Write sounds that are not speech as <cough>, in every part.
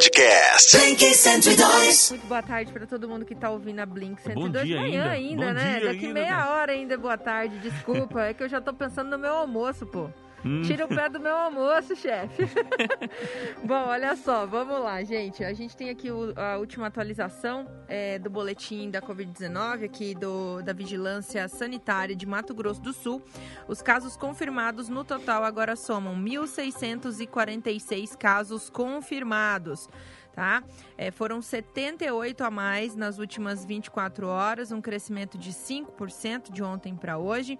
Podcast. Blink 102. Muito boa tarde para todo mundo que tá ouvindo a Blink 102 Bom dia manhã ainda. ainda, Bom né? dia Daqui ainda, meia cara. hora ainda, boa tarde. Desculpa, é que eu já tô pensando no meu almoço, pô. Tira o pé do meu almoço, chefe. <laughs> Bom, olha só, vamos lá, gente. A gente tem aqui o- a última atualização é, do boletim da Covid-19 aqui do, da Vigilância Sanitária de Mato Grosso do Sul. Os casos confirmados no total agora somam 1.646 casos confirmados. Tá? É, foram 78 a mais nas últimas 24 horas, um crescimento de 5% de ontem para hoje.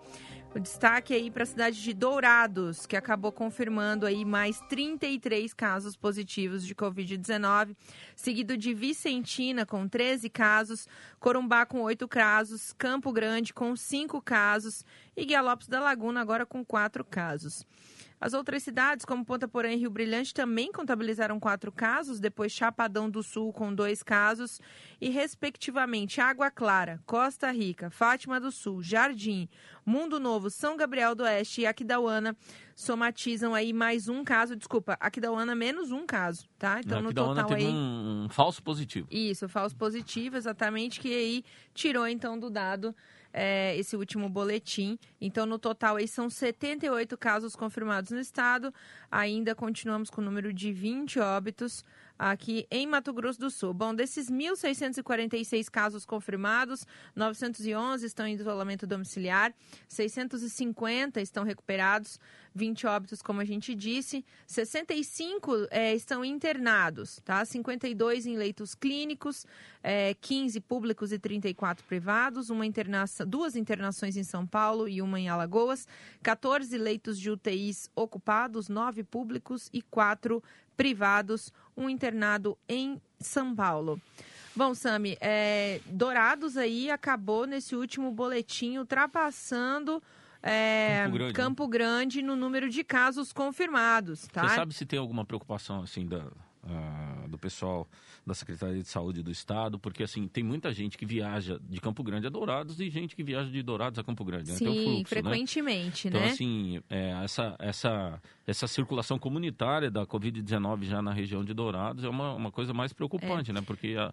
O destaque aí para a cidade de Dourados, que acabou confirmando aí mais 33 casos positivos de Covid-19, seguido de Vicentina com 13 casos, Corumbá com 8 casos, Campo Grande com 5 casos e Guialopes da Laguna agora com 4 casos. As outras cidades, como Ponta Porã e Rio Brilhante, também contabilizaram quatro casos, depois Chapadão do Sul com dois casos, e, respectivamente, Água Clara, Costa Rica, Fátima do Sul, Jardim, Mundo Novo, São Gabriel do Oeste e Aquidauana somatizam aí mais um caso, desculpa, Aquidauana menos um caso, tá? Então, no total teve aí... um, um falso positivo. Isso, falso positivo, exatamente, que aí tirou então do dado é, esse último boletim. Então, no total, aí são 78 casos confirmados no estado. Ainda continuamos com o número de 20 óbitos aqui em Mato Grosso do Sul. Bom, desses 1.646 casos confirmados, 911 estão em isolamento domiciliar, 650 estão recuperados, 20 óbitos, como a gente disse, 65 é, estão internados, tá? 52 em leitos clínicos, é, 15 públicos e 34 privados, uma internação, duas internações em São Paulo e uma em Alagoas, 14 leitos de UTIs ocupados, 9 públicos e 4 privados, um internado em São Paulo. Bom, Sami, é, Dourados aí acabou nesse último boletim ultrapassando é, Campo Grande, né? Campo Grande no número de casos confirmados, tá? Você sabe se tem alguma preocupação assim da, ah, do pessoal da Secretaria de Saúde do Estado? Porque assim, tem muita gente que viaja de Campo Grande a Dourados e gente que viaja de Dourados a Campo Grande. né? Tem um Sim, fluxo, né? frequentemente, Então, né? assim, é, essa, essa, essa circulação comunitária da Covid-19 já na região de Dourados é uma, uma coisa mais preocupante, né? Porque a-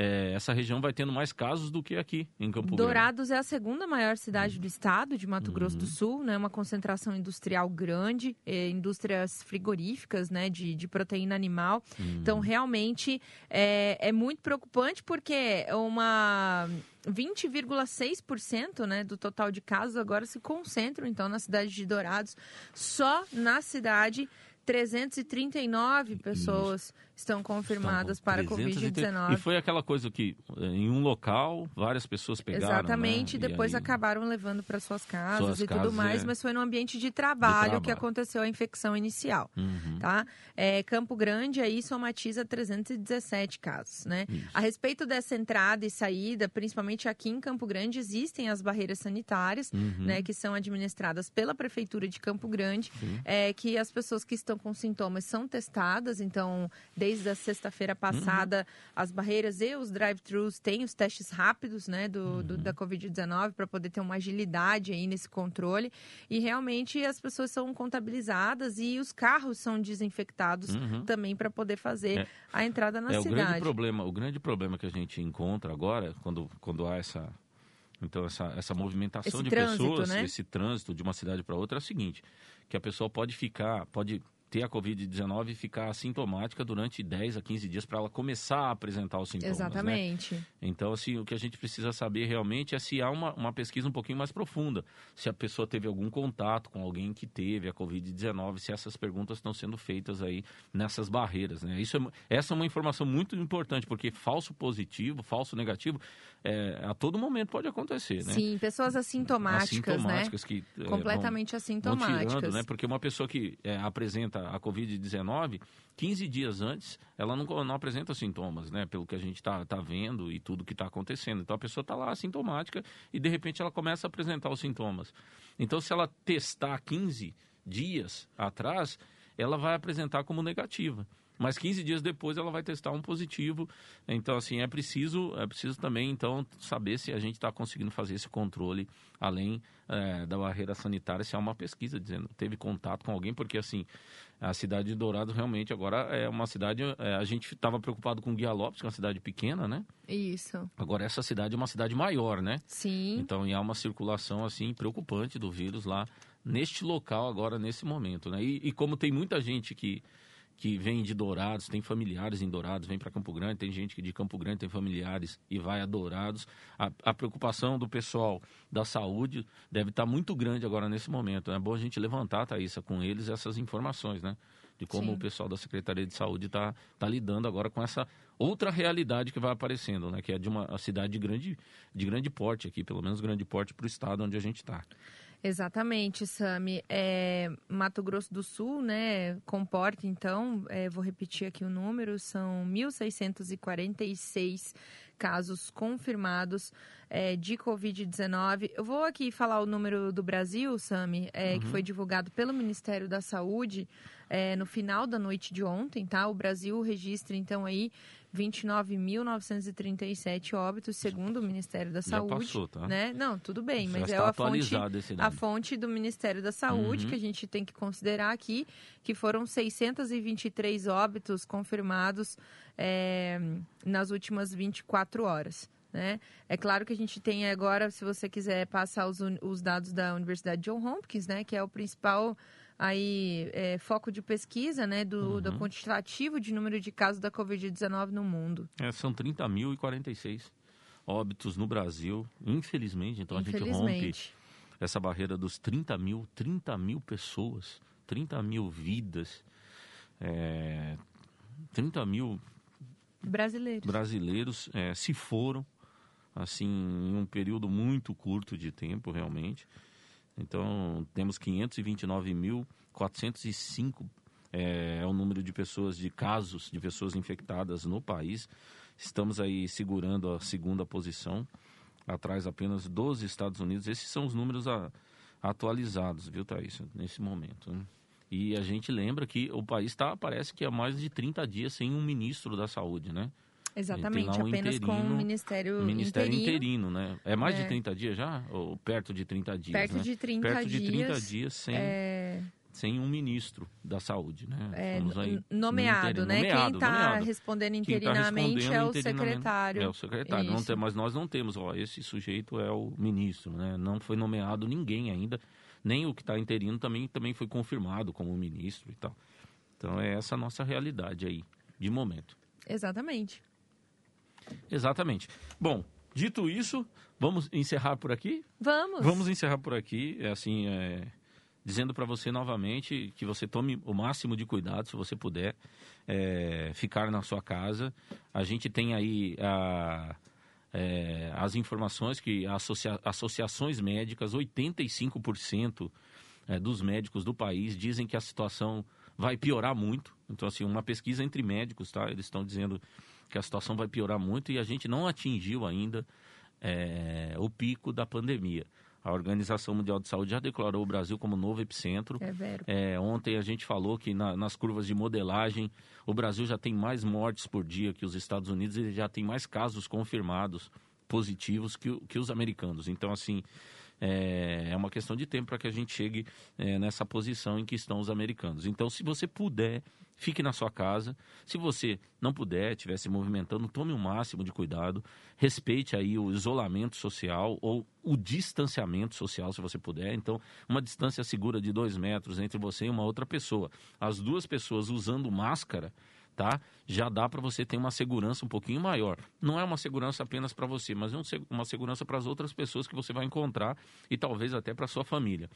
é, essa região vai tendo mais casos do que aqui em Campo Grande. Dourados é a segunda maior cidade do estado de Mato Grosso Uhum. do Sul, né? Uma concentração industrial grande, eh, indústrias frigoríficas, né? De, de proteína animal. Uhum. Então, realmente é, é muito preocupante porque é uma 20,6% né, do total de casos agora se concentram, então, na cidade de Dourados. Só na cidade, 339 pessoas estão confirmadas para a 330. E Covid-19. foi aquela coisa que eh, em um local várias pessoas pegaram. Exatamente, né? e depois aí- acabaram levando para suas casas Suas e tudo casas, mais, é. mas foi no ambiente de trabalho, que trabalho. aconteceu a infecção inicial, Uhum. tá? É, Campo Grande aí somatiza 317 casos, né? Isso. A respeito dessa entrada e saída, principalmente aqui em Campo Grande, existem as barreiras sanitárias, Uhum. né, que são administradas pela Prefeitura de Campo Grande, é, que as pessoas que estão com sintomas são testadas, então, desde a sexta-feira passada, as barreiras e os drive-thrus têm os testes rápidos, né, do, do- da Covid-19, para poder ter uma agilidade aí nesse controle, e realmente as pessoas são contabilizadas e os carros são desinfectados Uhum. também para poder fazer É. a entrada na é, o grande cidade. problema, o grande problema que a gente encontra agora, quando, quando há essa, então essa, essa movimentação Esse de trânsito, pessoas, né? esse trânsito de uma cidade para outra é o seguinte, que a pessoa pode ficar, pode ter a Covid-19 e ficar assintomática durante 10 a 15 dias para ela começar a apresentar os sintomas. né? Exatamente. Então, assim, o que a gente precisa saber realmente é se há uma, uma pesquisa um pouquinho mais profunda. Se a pessoa teve algum contato com alguém que teve a Covid-19, se essas perguntas estão sendo feitas aí nessas barreiras, né? Isso é, essa é uma informação muito importante, porque falso positivo, falso negativo, é, a todo momento pode acontecer, né? Sim, pessoas assintomáticas, Assintomáticas que é, né? vão- Completamente vão assintomáticas. tirando, né? Porque uma pessoa que é, apresenta a Covid-19, 15 dias antes, ela não, não apresenta sintomas, né? Pelo que a gente está tá vendo e tudo que está acontecendo. Então a pessoa está lá assintomática e de repente ela começa a apresentar os sintomas. Então se ela testar 15 dias atrás, ela vai apresentar como negativa. Mas 15 dias depois ela vai testar um positivo. Então, assim, é preciso, é preciso também, então, saber se a gente está conseguindo fazer esse controle além é, da barreira sanitária, se há uma pesquisa dizendo teve contato com alguém, porque, assim, a cidade de Dourados realmente agora é uma cidade. É, a gente estava preocupado com Guia Lopes, que é uma cidade pequena, né? Isso. Agora essa cidade é uma cidade maior, né? Sim. Então, e há uma circulação, assim, preocupante do vírus lá neste local agora, nesse momento, né? E, e como tem muita gente que que vem de Dourados, tem familiares em Dourados, vem para Campo Grande, tem gente que de Campo Grande tem familiares e vai a Dourados. A, a preocupação do pessoal da saúde deve estar tá muito grande agora nesse momento. É bom a gente levantar, Thaísa, com eles essas informações, né? De como Sim. o pessoal da Secretaria de Saúde está tá lidando agora com essa outra realidade que vai aparecendo, né? Que é de uma cidade de grande, de grande porte aqui, pelo menos grande porte para o estado onde a gente está. Exatamente, Sami. É, Mato Grosso do Sul, né, comporta, então, é, vou repetir aqui o número, são 1.646 casos confirmados é, de Covid-19. Eu vou aqui falar o número do Brasil, Sami, é, uhum. que foi divulgado pelo Ministério da Saúde é, no final da noite de ontem, tá? O Brasil registra, então, aí 29.937 óbitos, segundo o Ministério da Saúde. Já passou, tá? Né? Não, tudo bem, mas é a fonte, a fonte do Ministério da Saúde uhum. que a gente tem que considerar aqui, que foram 623 óbitos confirmados é, nas últimas 24 horas. Né? É claro que a gente tem agora, se você quiser passar os, os dados da Universidade John Hopkins, né, que é o principal aí é, foco de pesquisa, né, do, uhum. do quantitativo de número de casos da Covid-19 no mundo. É, são 30.046 óbitos no Brasil, infelizmente. Então infelizmente. a gente rompe essa barreira dos 30 mil, 30 mil pessoas, 30 mil vidas, é, 30 mil brasileiros, brasileiros é, se foram, assim, em um período muito curto de tempo, realmente. Então, temos 529.405 é, é o número de pessoas, de casos de pessoas infectadas no país. Estamos aí segurando a segunda posição, atrás apenas dos Estados Unidos. Esses são os números a, atualizados, viu, Thaís, nesse momento. Né? E a gente lembra que o país está, parece que há mais de 30 dias sem um ministro da saúde, né? Exatamente, um apenas interino, com o Ministério, Ministério interino. interino. né? É mais é. de 30 dias já? Ou perto de 30 dias, Perto né? de 30 perto dias. Perto de 30 dias sem... É sem um ministro da saúde, né? É, nomeado, né? Nomeado, Quem está respondendo tá interinamente tá é o secretário. É o secretário. Não tem, mas nós não temos, ó, esse sujeito é o ministro, né? Não foi nomeado ninguém ainda, nem o que está interino também, também foi confirmado como ministro e tal. Então é essa a nossa realidade aí, de momento. Exatamente. Exatamente. Bom, dito isso, vamos encerrar por aqui? Vamos. Vamos encerrar por aqui. É assim, é, dizendo para você novamente que você tome o máximo de cuidado, se você puder, é, ficar na sua casa. A gente tem aí a, é, as informações que associa, associações médicas, 85% é, dos médicos do país dizem que a situação vai piorar muito. Então, assim, uma pesquisa entre médicos, tá? Eles estão dizendo que a situação vai piorar muito e a gente não atingiu ainda é, o pico da pandemia. A Organização Mundial de Saúde já declarou o Brasil como novo epicentro. É é, ontem a gente falou que na, nas curvas de modelagem o Brasil já tem mais mortes por dia que os Estados Unidos e já tem mais casos confirmados positivos que, que os americanos. Então, assim, é, é uma questão de tempo para que a gente chegue é, nessa posição em que estão os americanos. Então, se você puder, fique na sua casa. Se você não puder, estiver se movimentando, tome o máximo de cuidado. Respeite aí o isolamento social ou o distanciamento social, se você puder. Então, uma distância segura de dois metros entre você e uma outra pessoa. As duas pessoas usando máscara tá? Já dá para você ter uma segurança um pouquinho maior. Não é uma segurança apenas para você, mas é uma segurança para as outras pessoas que você vai encontrar e talvez até para sua família.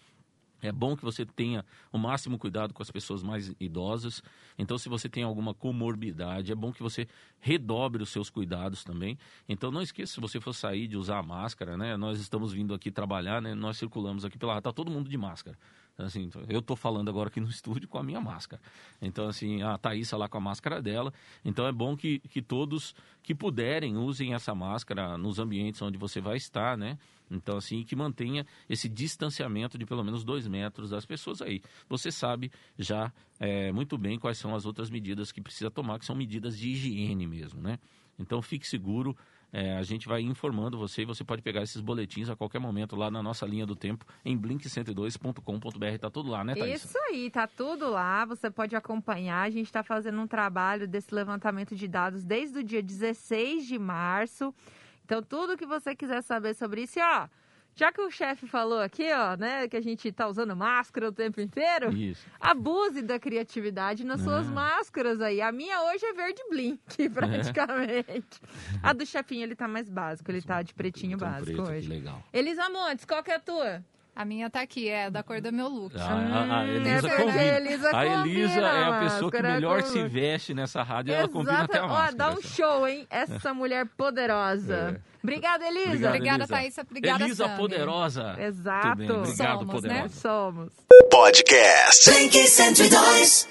É bom que você tenha o máximo cuidado com as pessoas mais idosas. Então, se você tem alguma comorbidade, é bom que você redobre os seus cuidados também. Então, não esqueça, se você for sair de usar a máscara, né? Nós estamos vindo aqui trabalhar, né? Nós circulamos aqui pela... Tá todo mundo de máscara. Assim, eu estou falando agora aqui no <laughs> estúdio com a minha máscara. Então, assim, a Thaís lá com a máscara dela. Então, é bom que, que todos que puderem usem essa máscara nos ambientes onde você vai estar, né? Então, assim, que mantenha esse distanciamento de pelo menos dois metros das pessoas aí. Você sabe já é, muito bem quais são as outras medidas que precisa tomar, que são medidas de higiene mesmo, né? Então fique seguro, é, a gente vai informando você e você pode pegar esses boletins a qualquer momento lá na nossa linha do tempo em blink102.com.br. Tá tudo lá, né, Thaís? Isso aí, tá tudo lá. Você pode acompanhar. A gente está fazendo um trabalho desse levantamento de dados desde o dia 16 de março. Então, tudo que você quiser saber sobre isso, ó. Já que o chefe falou aqui, ó, né, que a gente tá usando máscara o tempo inteiro, Isso. abuse da criatividade nas suas É. máscaras aí. A minha hoje é verde blink, <laughs> praticamente. A do chefinho, ele tá mais básico, ele tá de pretinho Então, básico preto, que hoje. legal. Elisa Montes, qual que é a tua? A minha tá aqui, é da cor do meu look. A, a- a Hum, Elisa é combina. a Elisa a Elisa combina é a pessoa que melhor se veste nessa rádio. Ela combina até a Ó, máscara. dá um essa. show, hein? Essa mulher poderosa. É. Obrigada, Elisa. Obrigado, Obrigada, Elisa. Thaísa. Obrigada, Elisa Sami. Poderosa. Exato. Obrigado, Somos, né? Poderosa. Somos. Podcast. Blink 102.